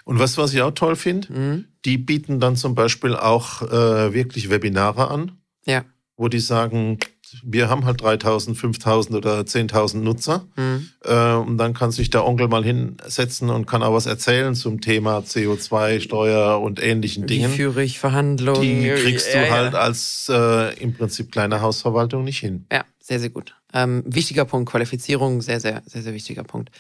Und was, was ich auch toll finde, mhm. die bieten dann zum Beispiel auch äh, wirklich Webinare an. Ja. Wo die sagen, wir haben halt 3000, 5000 oder 10.000 Nutzer. Mhm. Äh, und dann kann sich der Onkel mal hinsetzen und kann auch was erzählen zum Thema CO2-Steuer und ähnlichen Wie Dingen. Wie führe ich Verhandlungen? Die kriegst du ja, halt ja. als äh, im Prinzip kleine Hausverwaltung nicht hin. Ja, sehr, sehr gut. Ähm, wichtiger Punkt, Qualifizierung, sehr, sehr, sehr, sehr wichtiger Punkt.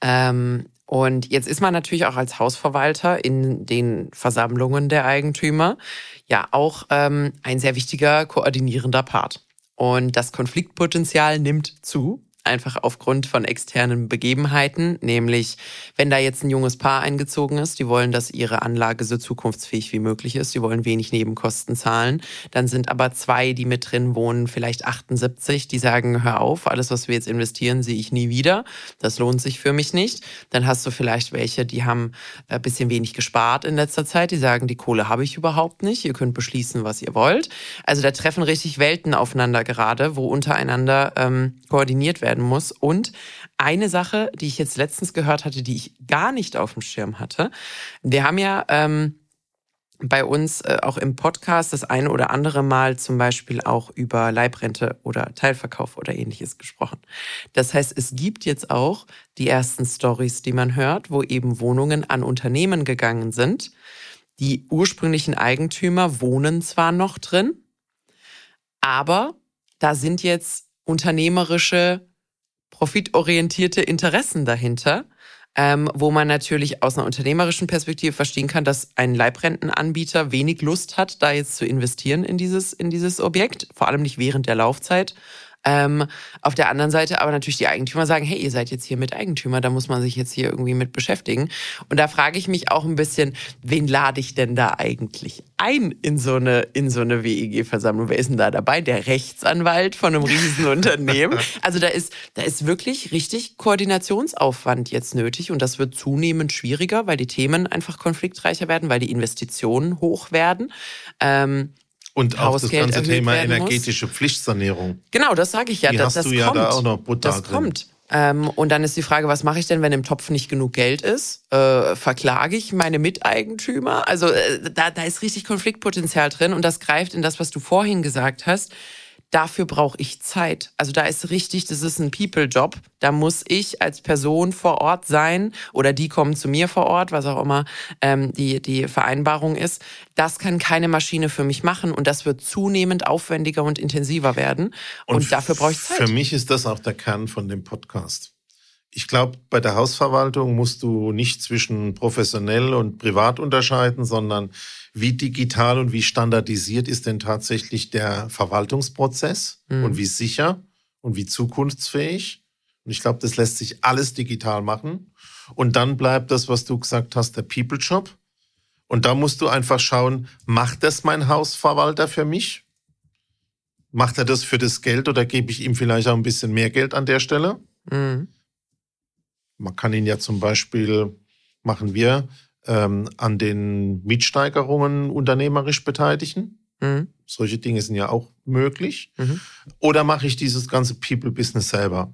Ähm, und jetzt ist man natürlich auch als Hausverwalter in den Versammlungen der Eigentümer ja auch ähm, ein sehr wichtiger koordinierender Part. Und das Konfliktpotenzial nimmt zu einfach aufgrund von externen Begebenheiten, nämlich wenn da jetzt ein junges Paar eingezogen ist, die wollen, dass ihre Anlage so zukunftsfähig wie möglich ist, die wollen wenig Nebenkosten zahlen, dann sind aber zwei, die mit drin wohnen, vielleicht 78, die sagen, hör auf, alles, was wir jetzt investieren, sehe ich nie wieder, das lohnt sich für mich nicht. Dann hast du vielleicht welche, die haben ein bisschen wenig gespart in letzter Zeit, die sagen, die Kohle habe ich überhaupt nicht, ihr könnt beschließen, was ihr wollt. Also da treffen richtig Welten aufeinander gerade, wo untereinander ähm, koordiniert werden werden muss. Und eine Sache, die ich jetzt letztens gehört hatte, die ich gar nicht auf dem Schirm hatte. Wir haben ja ähm, bei uns äh, auch im Podcast das eine oder andere Mal zum Beispiel auch über Leibrente oder Teilverkauf oder ähnliches gesprochen. Das heißt, es gibt jetzt auch die ersten Stories, die man hört, wo eben Wohnungen an Unternehmen gegangen sind. Die ursprünglichen Eigentümer wohnen zwar noch drin, aber da sind jetzt unternehmerische profitorientierte Interessen dahinter, ähm, wo man natürlich aus einer unternehmerischen Perspektive verstehen kann, dass ein Leibrentenanbieter wenig Lust hat, da jetzt zu investieren in dieses, in dieses Objekt, vor allem nicht während der Laufzeit. Ähm, auf der anderen Seite aber natürlich die Eigentümer sagen, hey, ihr seid jetzt hier Miteigentümer, da muss man sich jetzt hier irgendwie mit beschäftigen. Und da frage ich mich auch ein bisschen, wen lade ich denn da eigentlich ein in so eine, in so eine WEG-Versammlung? Wer ist denn da dabei? Der Rechtsanwalt von einem Riesenunternehmen? [laughs] Also da ist, da ist wirklich richtig Koordinationsaufwand jetzt nötig und das wird zunehmend schwieriger, weil die Themen einfach konfliktreicher werden, weil die Investitionen hoch werden. Ähm, und auch das ganze Thema energetische muss. Pflichtsanierung. Genau, das sage ich ja. Die das, hast du ja kommt. da auch noch brutal Das drin. kommt. Ähm, und dann ist die Frage, was mache ich denn, wenn im Topf nicht genug Geld ist? Äh, verklage ich meine Miteigentümer? Also äh, da, da ist richtig Konfliktpotenzial drin und das greift in das, was du vorhin gesagt hast dafür brauche ich Zeit. Also da ist richtig, das ist ein People-Job. Da muss ich als Person vor Ort sein oder die kommen zu mir vor Ort, was auch immer ähm, die, die Vereinbarung ist. Das kann keine Maschine für mich machen und das wird zunehmend aufwendiger und intensiver werden. Und, und dafür brauche ich Zeit. Für mich ist das auch der Kern von dem Podcast. Ich glaube, bei der Hausverwaltung musst du nicht zwischen professionell und privat unterscheiden, sondern wie digital und wie standardisiert ist denn tatsächlich der Verwaltungsprozess mhm. und wie sicher und wie zukunftsfähig. Und ich glaube, das lässt sich alles digital machen. Und dann bleibt das, was du gesagt hast, der People-Job. Und da musst du einfach schauen, macht das mein Hausverwalter für mich? Macht er das für das Geld oder gebe ich ihm vielleicht auch ein bisschen mehr Geld an der Stelle? Mhm. Man kann ihn ja zum Beispiel, machen wir, ähm, an den Mietsteigerungen unternehmerisch beteiligen. Mhm. Solche Dinge sind ja auch möglich. Mhm. Oder mache ich dieses ganze People-Business selber?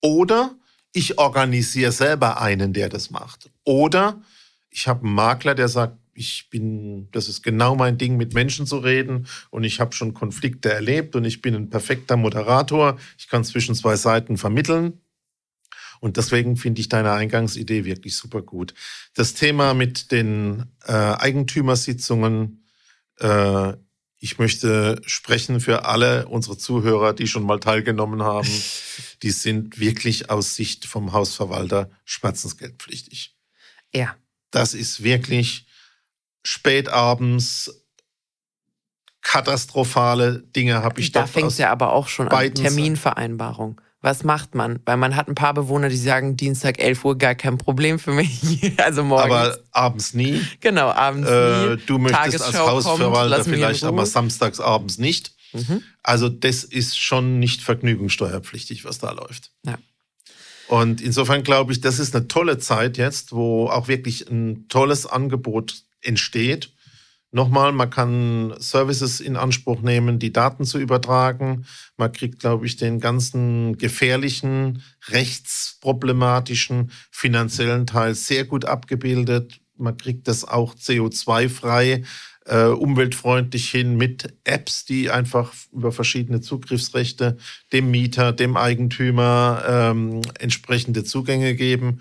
Oder ich organisiere selber einen, der das macht. Oder ich habe einen Makler, der sagt, ich bin, das ist genau mein Ding, mit Menschen zu reden und ich habe schon Konflikte erlebt und ich bin ein perfekter Moderator. Ich kann zwischen zwei Seiten vermitteln. Und deswegen finde ich deine Eingangsidee wirklich super gut. Das Thema mit den äh, Eigentümersitzungen, äh, ich möchte sprechen für alle unsere Zuhörer, die schon mal teilgenommen haben. [laughs] Die sind wirklich aus Sicht vom Hausverwalter schmerzensgeldpflichtig. Ja. Das ist wirklich spät abends katastrophale Dinge habe ich Da fängt es ja aber auch schon an. Terminvereinbarung. Was macht man? Weil man hat ein paar Bewohner, die sagen, Dienstag 11 Uhr gar kein Problem für mich. [laughs] also morgens. Aber abends nie. Genau, abends äh, nie. Du möchtest Tagesschau als Hausverwalter kommt, vielleicht, aber samstags abends nicht. Mhm. Also das ist schon nicht vergnügungssteuerpflichtig, was da läuft. Ja. Und insofern glaube ich, das ist eine tolle Zeit jetzt, wo auch wirklich ein tolles Angebot entsteht Nochmal, man kann Services in Anspruch nehmen, die Daten zu übertragen. Man kriegt, glaube ich, den ganzen gefährlichen, rechtsproblematischen, finanziellen Teil sehr gut abgebildet. Man kriegt das auch CO2-frei, äh, umweltfreundlich hin mit Apps, die einfach über verschiedene Zugriffsrechte dem Mieter, dem Eigentümer ähm, entsprechende Zugänge geben.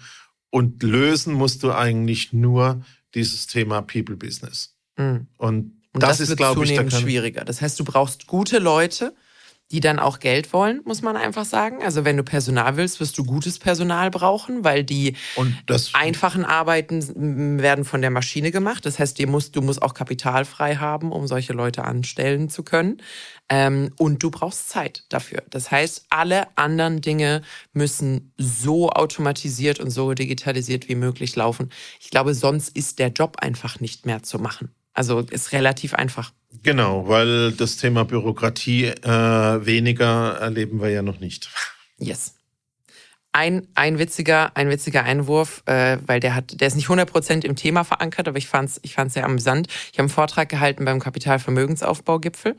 Und lösen musst du eigentlich nur dieses Thema People Business. Mhm. Und, das, das ist, glaube ich, da schwieriger. Das heißt, du brauchst gute Leute, die dann auch Geld wollen, muss man einfach sagen. Also wenn du Personal willst, wirst du gutes Personal brauchen, weil die einfachen Arbeiten werden von der Maschine gemacht. Das heißt, du musst, du musst auch Kapital frei haben, um solche Leute anstellen zu können. Ähm, und du brauchst Zeit dafür. Das heißt, alle anderen Dinge müssen so automatisiert und so digitalisiert wie möglich laufen. Ich glaube, sonst ist der Job einfach nicht mehr zu machen. Also ist relativ einfach. Genau, weil das Thema Bürokratie äh, weniger erleben wir ja noch nicht. Yes. Ein, ein, witziger, ein witziger Einwurf, äh, weil der hat, der ist nicht 100% im Thema verankert, aber ich fand's, ich fand's sehr amüsant. Ich habe einen Vortrag gehalten beim Kapitalvermögensaufbaugipfel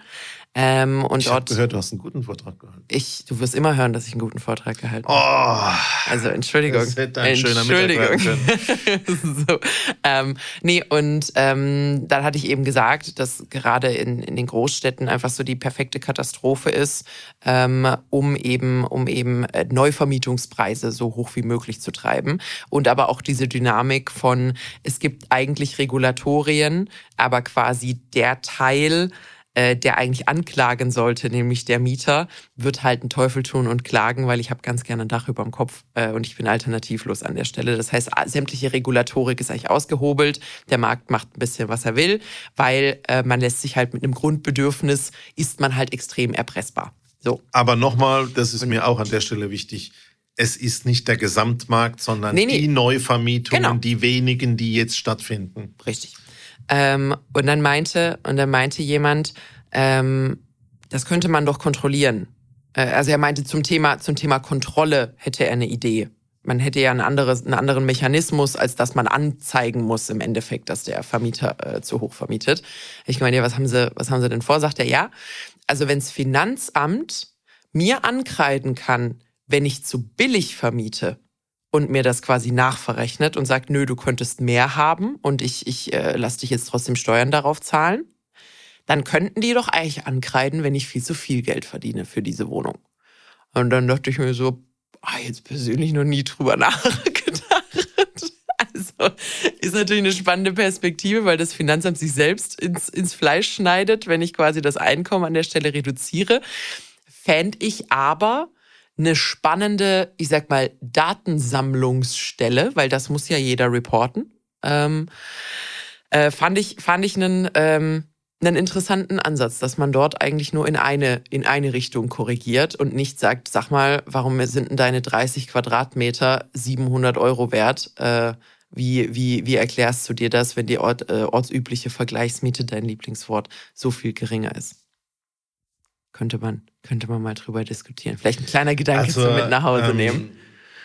ähm, und ich habe gehört, du hast einen guten Vortrag gehalten. Ich, du wirst immer hören, dass ich einen guten Vortrag gehalten habe. Oh, also Entschuldigung. Das hätte ein Entschuldigung. schöner [laughs] so, ähm, nee, und ähm, dann hatte ich eben gesagt, dass gerade in, in den Großstädten einfach so die perfekte Katastrophe ist, ähm, um eben, um eben äh, Neuvermietungspreise so hoch wie möglich zu treiben. Und aber auch diese Dynamik von, es gibt eigentlich Regulatorien, aber quasi der Teil, äh, der eigentlich anklagen sollte, nämlich der Mieter, wird halt einen Teufel tun und klagen, weil ich habe ganz gerne ein Dach über dem Kopf äh, und ich bin alternativlos an der Stelle. Das heißt, sämtliche Regulatorik ist eigentlich ausgehobelt. Der Markt macht ein bisschen, was er will, weil äh, man lässt sich halt mit einem Grundbedürfnis, ist man halt extrem erpressbar. So. Aber nochmal, das ist mir auch an der Stelle wichtig, es ist nicht der Gesamtmarkt, sondern nee, nee. die Neuvermietungen, genau. die wenigen, die jetzt stattfinden. Richtig. Ähm, und dann meinte, und dann meinte jemand, ähm, das könnte man doch kontrollieren. Äh, also er meinte zum Thema, zum Thema Kontrolle hätte er eine Idee. Man hätte ja ein anderes, einen anderen Mechanismus, als dass man anzeigen muss im Endeffekt, dass der Vermieter äh, zu hoch vermietet. Ich meine, ja, was haben Sie, was haben Sie denn vor? Sagt er, ja. Also wenns Finanzamt mir ankreiden kann, wenn ich zu billig vermiete, und mir das quasi nachverrechnet und sagt, nö, du könntest mehr haben und ich, ich äh, lass dich jetzt trotzdem Steuern darauf zahlen, dann könnten die doch eigentlich ankreiden, wenn ich viel zu viel Geld verdiene für diese Wohnung. Und dann dachte ich mir so, ah, jetzt persönlich noch nie drüber [laughs] nachgedacht. Also ist natürlich eine spannende Perspektive, weil das Finanzamt sich selbst ins, ins Fleisch schneidet, wenn ich quasi das Einkommen an der Stelle reduziere. Fände ich aber eine spannende, ich sag mal, Datensammlungsstelle, weil das muss ja jeder reporten. Ähm, äh, fand ich, fand ich einen, ähm, einen interessanten Ansatz, dass man dort eigentlich nur in eine, in eine Richtung korrigiert und nicht sagt, sag mal, warum sind denn deine 30 Quadratmeter 700 Euro wert? Äh, wie, wie, wie erklärst du dir das, wenn die Ort, äh, ortsübliche Vergleichsmiete, dein Lieblingswort, so viel geringer ist? Könnte man, könnte man mal drüber diskutieren. Vielleicht ein kleiner Gedanke also, zum mit nach Hause ähm, nehmen.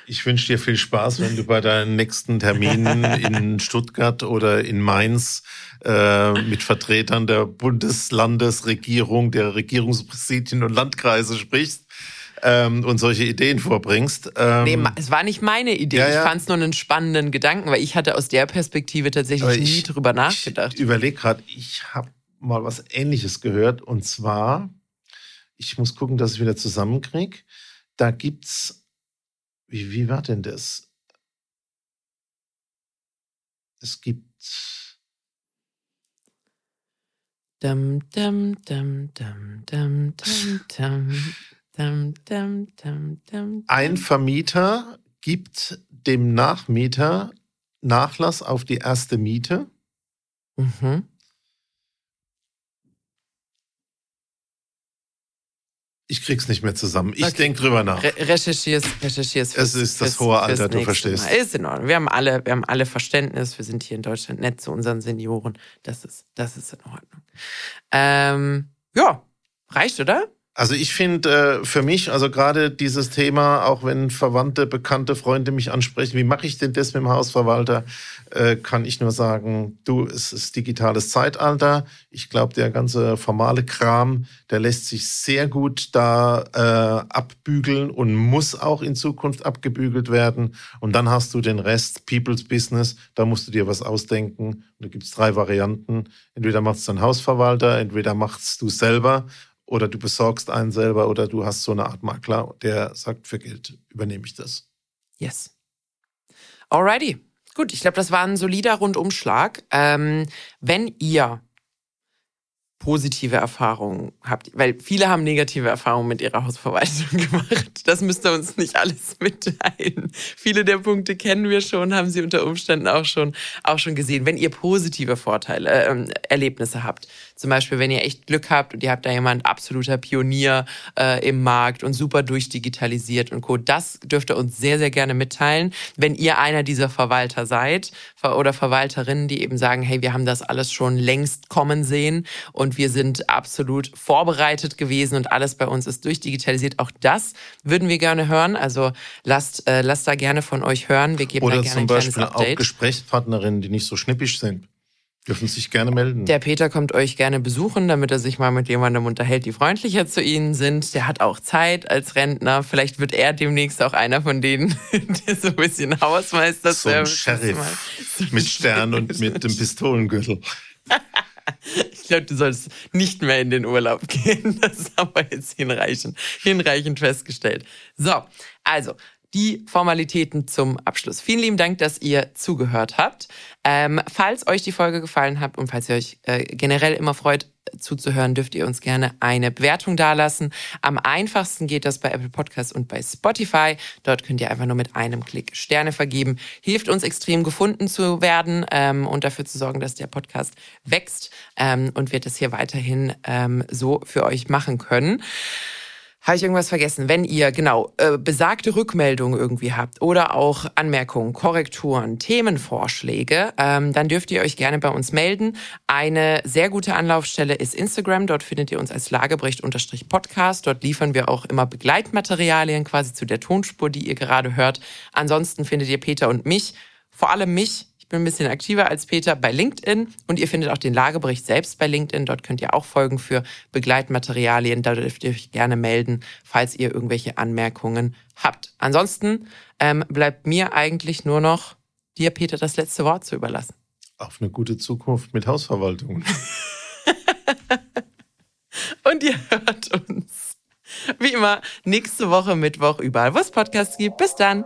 Ich wünsche dir viel Spaß, wenn du bei deinen nächsten Terminen [laughs] in Stuttgart oder in Mainz äh, mit Vertretern der Bundeslandesregierung, der Regierungspräsidien und Landkreise sprichst. Ähm, und solche Ideen vorbringst. Ähm, nee, es war nicht meine Idee. Ja, ja. Ich fand es nur einen spannenden Gedanken, weil ich hatte aus der Perspektive tatsächlich ich, nie drüber nachgedacht. Ich überlege gerade, ich habe mal was Ähnliches gehört und zwar ich muss gucken, dass ich wieder zusammenkriege. Da gibt's, wie, wie war denn das? Es gibt Dum, dum, dum, dum, dum, dum, dum, Ein Vermieter gibt dem Nachmieter Nachlass auf die erste Miete. Mhm. Ich krieg's nicht mehr zusammen. Ich okay. denke drüber nach. Re recherchier's, recherchier's. Fürs, es ist das fürs, hohe Alter, du verstehst. Mal. Ist in Ordnung. Wir haben alle, wir haben alle Verständnis. Wir sind hier in Deutschland nett zu unseren Senioren. Das ist, das ist in Ordnung. Ähm, ja, reicht, oder? Also ich finde äh, für mich, also gerade dieses Thema, auch wenn Verwandte, Bekannte, Freunde mich ansprechen, wie mache ich denn das mit dem Hausverwalter, äh, kann ich nur sagen, du, es ist digitales Zeitalter. Ich glaube, der ganze formale Kram, der lässt sich sehr gut da äh, abbügeln und muss auch in Zukunft abgebügelt werden. Und dann hast du den Rest, People's Business, da musst du dir was ausdenken. Und da gibt es drei Varianten. Entweder macht es dein Hausverwalter, entweder machst du selber oder du besorgst einen selber oder du hast so eine Art Makler, der sagt, für Geld übernehme ich das. Yes. Alrighty. Gut, ich glaube, das war ein solider Rundumschlag. Ähm, wenn ihr positive Erfahrungen habt, weil viele haben negative Erfahrungen mit ihrer Hausverwaltung [laughs] gemacht. Das müsst ihr uns nicht alles [laughs] mitteilen. Viele der Punkte kennen wir schon, haben sie unter Umständen auch schon, auch schon gesehen. Wenn ihr positive Vorteile, äh, Erlebnisse habt, zum Beispiel, wenn ihr echt Glück habt und ihr habt da jemand absoluter Pionier äh, im Markt und super durchdigitalisiert und Co. Das dürft ihr uns sehr, sehr gerne mitteilen. Wenn ihr einer dieser Verwalter seid oder Verwalterinnen, die eben sagen, hey, wir haben das alles schon längst kommen sehen und wir sind absolut vorbereitet gewesen und alles bei uns ist durchdigitalisiert. Auch das würden wir gerne hören. Also lasst, äh, lasst da gerne von euch hören. Wir geben oder da gerne zum Beispiel auch Gesprächspartnerinnen, die nicht so schnippisch sind. Dürfen sich gerne melden. Der Peter kommt euch gerne besuchen, damit er sich mal mit jemandem unterhält, die freundlicher zu Ihnen sind. Der hat auch Zeit als Rentner. Vielleicht wird er demnächst auch einer von denen, [laughs] der so ein bisschen Hausmeister so ein Sheriff so [laughs] mit Stern und mit dem Pistolengürtel. [laughs] ich glaube, du sollst nicht mehr in den Urlaub gehen. Das haben wir jetzt hinreichend, hinreichend festgestellt. So, also die Formalitäten zum Abschluss. Vielen lieben Dank, dass ihr zugehört habt. Ähm, falls euch die Folge gefallen hat und falls ihr euch äh, generell immer freut, zuzuhören, dürft ihr uns gerne eine Bewertung dalassen. Am einfachsten geht das bei Apple Podcasts und bei Spotify. Dort könnt ihr einfach nur mit einem Klick Sterne vergeben. Hilft uns extrem gefunden zu werden ähm, und dafür zu sorgen, dass der Podcast wächst ähm, und wir das hier weiterhin ähm, so für euch machen können. Habe ich irgendwas vergessen? Wenn ihr genau äh, besagte Rückmeldungen irgendwie habt oder auch Anmerkungen, Korrekturen, Themenvorschläge, ähm, dann dürft ihr euch gerne bei uns melden. Eine sehr gute Anlaufstelle ist Instagram. Dort findet ihr uns als Lagebrecht-Podcast. Dort liefern wir auch immer Begleitmaterialien quasi zu der Tonspur, die ihr gerade hört. Ansonsten findet ihr Peter und mich, vor allem mich, bin ein bisschen aktiver als Peter bei LinkedIn und ihr findet auch den Lagebericht selbst bei LinkedIn. Dort könnt ihr auch Folgen für Begleitmaterialien. Da dürft ihr euch gerne melden, falls ihr irgendwelche Anmerkungen habt. Ansonsten ähm, bleibt mir eigentlich nur noch dir, Peter, das letzte Wort zu überlassen. Auf eine gute Zukunft mit Hausverwaltung. [laughs] und ihr hört uns wie immer nächste Woche Mittwoch überall, wo es Podcasts gibt. Bis dann.